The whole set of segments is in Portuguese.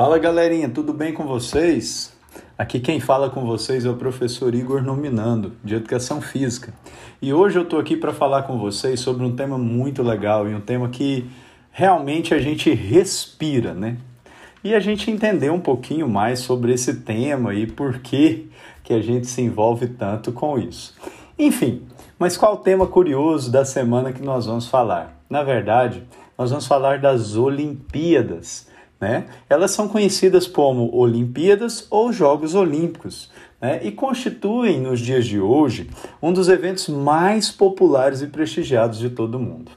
Fala galerinha, tudo bem com vocês? Aqui quem fala com vocês é o professor Igor Nominando, de Educação Física. E hoje eu estou aqui para falar com vocês sobre um tema muito legal e um tema que realmente a gente respira, né? E a gente entender um pouquinho mais sobre esse tema e por que, que a gente se envolve tanto com isso. Enfim, mas qual o tema curioso da semana que nós vamos falar? Na verdade, nós vamos falar das Olimpíadas né? Elas são conhecidas como Olimpíadas ou Jogos Olímpicos né? e constituem, nos dias de hoje, um dos eventos mais populares e prestigiados de todo o mundo.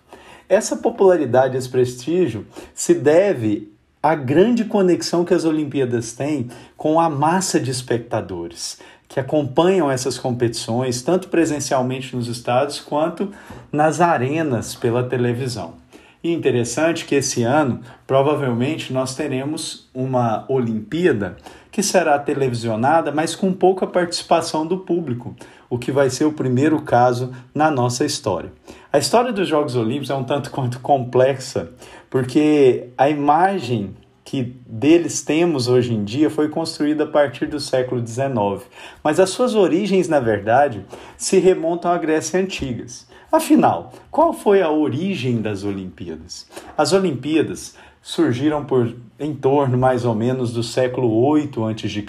Essa popularidade e esse prestígio se deve à grande conexão que as Olimpíadas têm com a massa de espectadores que acompanham essas competições, tanto presencialmente nos estados quanto nas arenas pela televisão. E interessante que esse ano, provavelmente, nós teremos uma Olimpíada que será televisionada, mas com pouca participação do público, o que vai ser o primeiro caso na nossa história. A história dos Jogos Olímpicos é um tanto quanto complexa, porque a imagem que deles temos hoje em dia foi construída a partir do século XIX, mas as suas origens, na verdade, se remontam à Grécia Antigas. Afinal, qual foi a origem das Olimpíadas? As Olimpíadas surgiram por em torno mais ou menos do século 8 a.C.,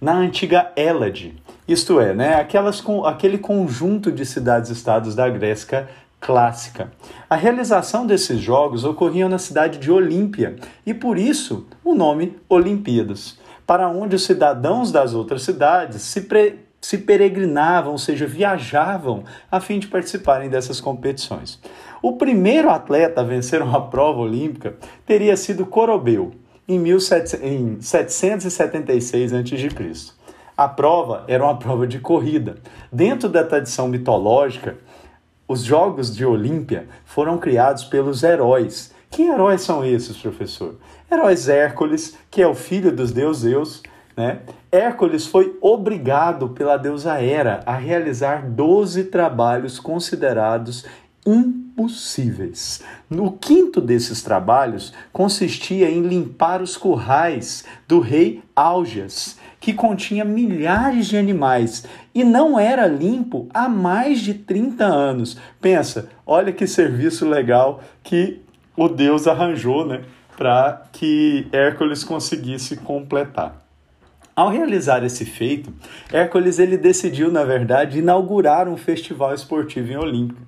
na antiga Hélade, isto é, né, aquelas aquele conjunto de cidades-estados da Grécia clássica. A realização desses jogos ocorria na cidade de Olímpia e por isso o nome Olimpíadas, para onde os cidadãos das outras cidades se pre se peregrinavam, ou seja, viajavam a fim de participarem dessas competições. O primeiro atleta a vencer uma prova olímpica teria sido Corobeu, em, 776 a.C. A prova era uma prova de corrida. Dentro da tradição mitológica, os Jogos de Olímpia foram criados pelos heróis. Que heróis são esses, professor? Heróis Hércules, que é o filho dos deuses Zeus, né? Hércules foi obrigado pela deusa Hera a realizar 12 trabalhos considerados impossíveis. No quinto desses trabalhos consistia em limpar os currais do rei Augeas, que continha milhares de animais e não era limpo há mais de 30 anos. Pensa, olha que serviço legal que o deus arranjou, né, para que Hércules conseguisse completar. Ao realizar esse feito, Hércules ele decidiu, na verdade, inaugurar um festival esportivo em Olímpia,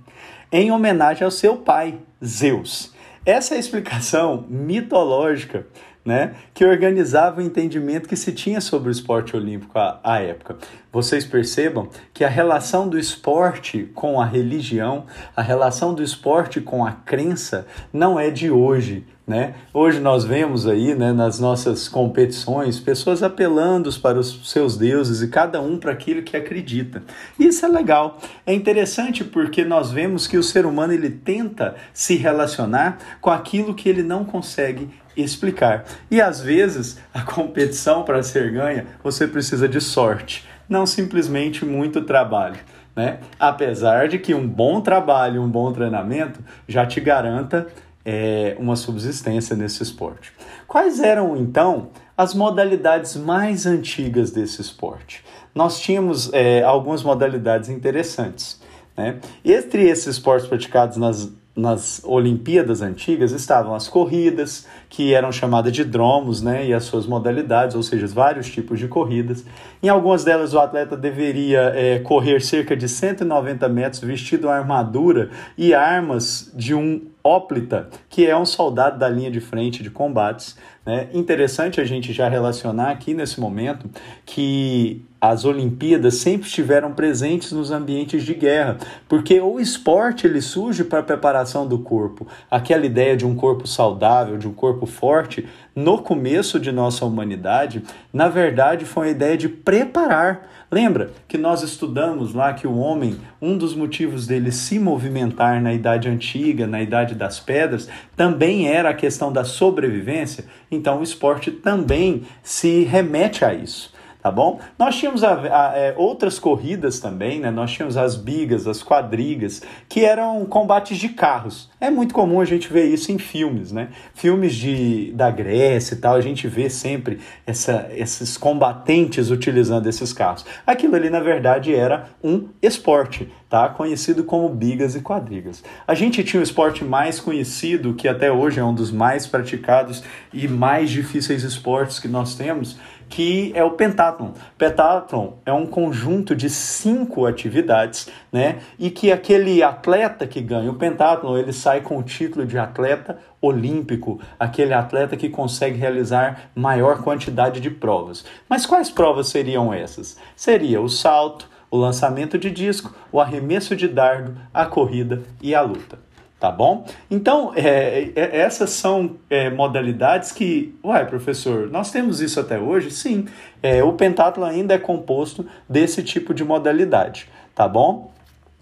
em homenagem ao seu pai, Zeus. Essa é a explicação mitológica né, que organizava o entendimento que se tinha sobre o esporte olímpico à, à, época. Vocês percebam que a relação do esporte com a religião, a relação do esporte com a crença, não é de hoje, né? Hoje nós vemos aí né, nas nossas competições pessoas apelando para os seus deuses e cada um para aquilo que acredita. Isso é legal. É interessante porque nós vemos que o ser humano ele tenta se relacionar com aquilo que ele não consegue explicar. E às vezes a competição para ser ganha você precisa de sorte, não simplesmente muito trabalho. Né? Apesar de que um bom trabalho, um bom treinamento já te garanta é, uma subsistência nesse esporte. Quais eram então as modalidades mais antigas desse esporte? Nós tínhamos é, algumas modalidades interessantes. Né? Entre esses esportes praticados nas nas Olimpíadas antigas estavam as corridas, que eram chamadas de dromos, né, e as suas modalidades, ou seja, vários tipos de corridas. Em algumas delas, o atleta deveria é, correr cerca de 190 metros vestido a armadura e armas de um óplita, que é um soldado da linha de frente de combates. Né? Interessante a gente já relacionar aqui nesse momento que as Olimpíadas sempre estiveram presentes nos ambientes de guerra, porque o esporte ele surge para a preparação do corpo. Aquela ideia de um corpo saudável, de um corpo forte, no começo de nossa humanidade, na verdade foi a ideia de preparar. Lembra que nós estudamos lá que o homem, um dos motivos dele se movimentar na idade antiga, na idade das pedras, também era a questão da sobrevivência? Então o esporte também se remete a isso. Tá bom? Nós tínhamos a, a, é, outras corridas também, né? Nós tínhamos as bigas, as quadrigas, que eram combates de carros. É muito comum a gente ver isso em filmes, né? Filmes de, da Grécia e tal, a gente vê sempre essa, esses combatentes utilizando esses carros. Aquilo ali, na verdade, era um esporte, tá? Conhecido como bigas e quadrigas. A gente tinha o esporte mais conhecido, que até hoje é um dos mais praticados e mais difíceis esportes que nós temos, que é o pentathlon. Pentathlon é um conjunto de cinco atividades, né? E que aquele atleta que ganha o pentathlon, ele sai com o título de atleta olímpico, aquele atleta que consegue realizar maior quantidade de provas. Mas quais provas seriam essas? Seria o salto, o lançamento de disco, o arremesso de dardo, a corrida e a luta tá bom? Então, é, é, essas são é, modalidades que, uai, professor, nós temos isso até hoje? Sim, é, o pentatlo ainda é composto desse tipo de modalidade, tá bom?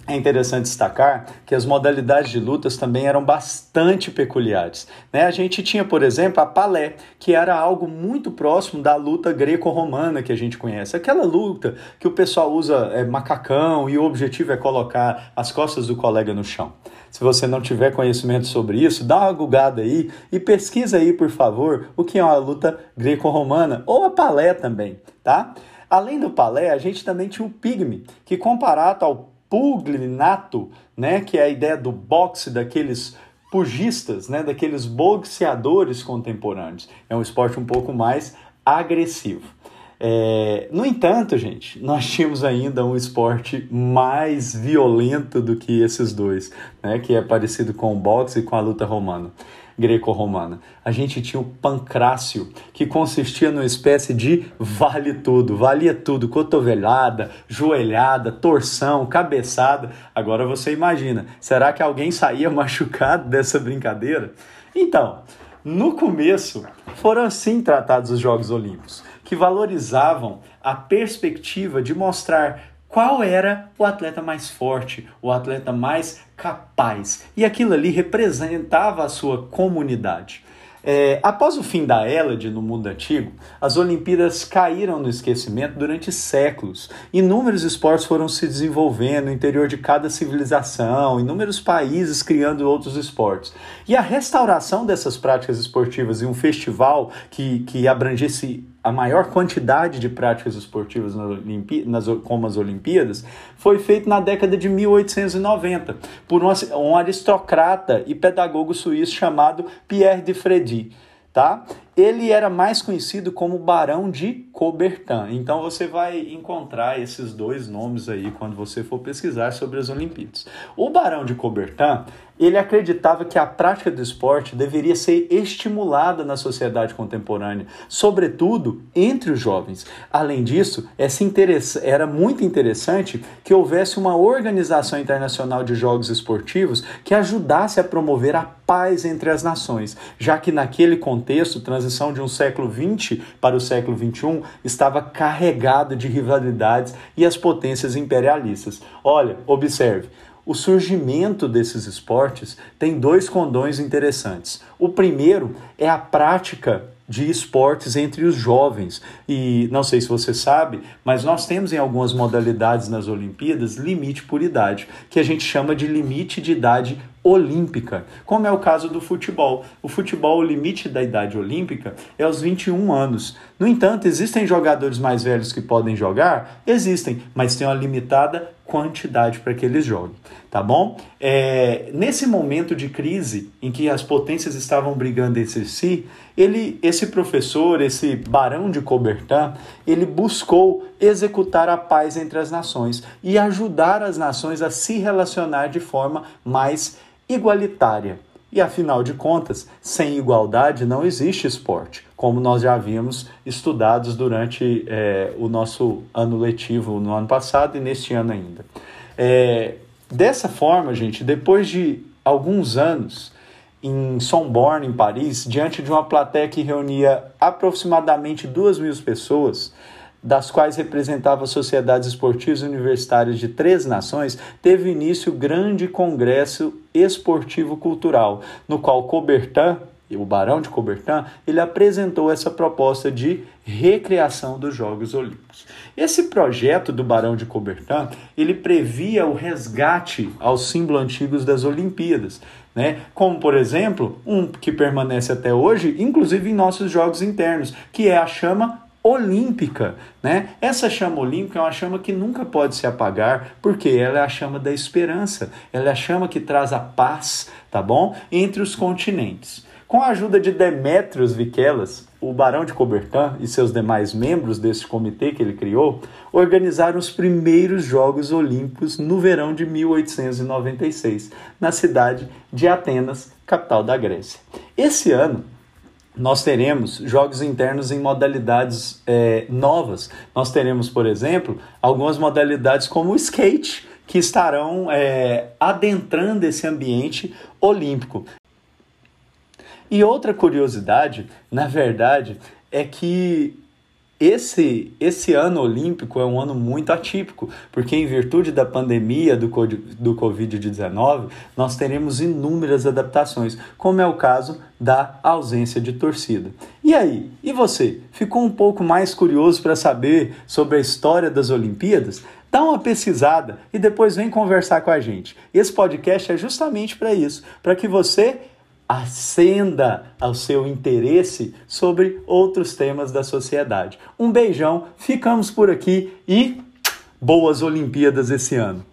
É interessante destacar que as modalidades de lutas também eram bastante peculiares. Né? A gente tinha, por exemplo, a palé, que era algo muito próximo da luta greco-romana que a gente conhece. Aquela luta que o pessoal usa é, macacão e o objetivo é colocar as costas do colega no chão. Se você não tiver conhecimento sobre isso, dá uma gugada aí e pesquisa aí, por favor, o que é uma luta greco-romana ou a palé também, tá? Além do palé, a gente também tinha o pigme, que comparado ao puglinato, né, que é a ideia do boxe daqueles pugistas, né, daqueles boxeadores contemporâneos. É um esporte um pouco mais agressivo. É, no entanto, gente, nós tínhamos ainda um esporte mais violento do que esses dois, né, que é parecido com o boxe e com a luta romana, greco-romana. A gente tinha o pancrácio, que consistia numa espécie de vale tudo, valia tudo, cotovelada, joelhada, torção, cabeçada. Agora você imagina, será que alguém saía machucado dessa brincadeira? Então, no começo, foram assim tratados os Jogos Olímpicos que valorizavam a perspectiva de mostrar qual era o atleta mais forte, o atleta mais capaz. E aquilo ali representava a sua comunidade. É, após o fim da Hélade no mundo antigo, as Olimpíadas caíram no esquecimento durante séculos. Inúmeros esportes foram se desenvolvendo no interior de cada civilização, inúmeros países criando outros esportes. E a restauração dessas práticas esportivas em um festival que, que abrangesse a maior quantidade de práticas esportivas nas nas, como as Olimpíadas foi feito na década de 1890 por um, um aristocrata e pedagogo suíço chamado Pierre de energy Tá? Ele era mais conhecido como Barão de Coubertin. Então você vai encontrar esses dois nomes aí quando você for pesquisar sobre as Olimpíadas. O Barão de Coubertin ele acreditava que a prática do esporte deveria ser estimulada na sociedade contemporânea, sobretudo entre os jovens. Além disso, era muito interessante que houvesse uma organização internacional de jogos esportivos que ajudasse a promover a paz entre as nações, já que naquele contexto, transição de um século XX para o século XXI, estava carregado de rivalidades e as potências imperialistas. Olha, observe o surgimento desses esportes tem dois condões interessantes. O primeiro é a prática de esportes entre os jovens. E não sei se você sabe, mas nós temos em algumas modalidades nas Olimpíadas limite por idade, que a gente chama de limite de idade olímpica, como é o caso do futebol. O futebol, o limite da idade olímpica é aos 21 anos. No entanto, existem jogadores mais velhos que podem jogar? Existem, mas tem uma limitada quantidade para que eles joguem, tá bom? É, nesse momento de crise em que as potências estavam brigando entre si, ele, esse professor, esse barão de Coubertin, ele buscou executar a paz entre as nações e ajudar as nações a se relacionar de forma mais igualitária. E afinal de contas, sem igualdade não existe esporte, como nós já havíamos estudados durante é, o nosso ano letivo no ano passado e neste ano ainda. É, dessa forma, gente, depois de alguns anos em Sorbonne, em Paris, diante de uma plateia que reunia aproximadamente duas mil pessoas, das quais representava sociedades esportivas universitárias de três nações, teve início o grande congresso esportivo cultural, no qual Coubertin o Barão de Coubertin, ele apresentou essa proposta de recriação dos Jogos Olímpicos. Esse projeto do Barão de Coubertin, ele previa o resgate aos símbolos antigos das Olimpíadas, né? Como, por exemplo, um que permanece até hoje, inclusive em nossos jogos internos, que é a chama olímpica, né? Essa chama olímpica é uma chama que nunca pode se apagar, porque ela é a chama da esperança, ela é a chama que traz a paz, tá bom? Entre os continentes. Com a ajuda de Demetrios Vikelas, o Barão de Coubertin e seus demais membros desse comitê que ele criou organizaram os primeiros Jogos Olímpicos no verão de 1896, na cidade de Atenas, capital da Grécia. Esse ano, nós teremos jogos internos em modalidades é, novas. Nós teremos, por exemplo, algumas modalidades como o skate, que estarão é, adentrando esse ambiente olímpico. E outra curiosidade, na verdade, é que esse, esse ano olímpico é um ano muito atípico, porque em virtude da pandemia do, do Covid-19, nós teremos inúmeras adaptações, como é o caso da ausência de torcida. E aí, e você? Ficou um pouco mais curioso para saber sobre a história das Olimpíadas? Dá uma pesquisada e depois vem conversar com a gente. Esse podcast é justamente para isso, para que você acenda ao seu interesse sobre outros temas da sociedade. Um beijão, ficamos por aqui e boas Olimpíadas esse ano!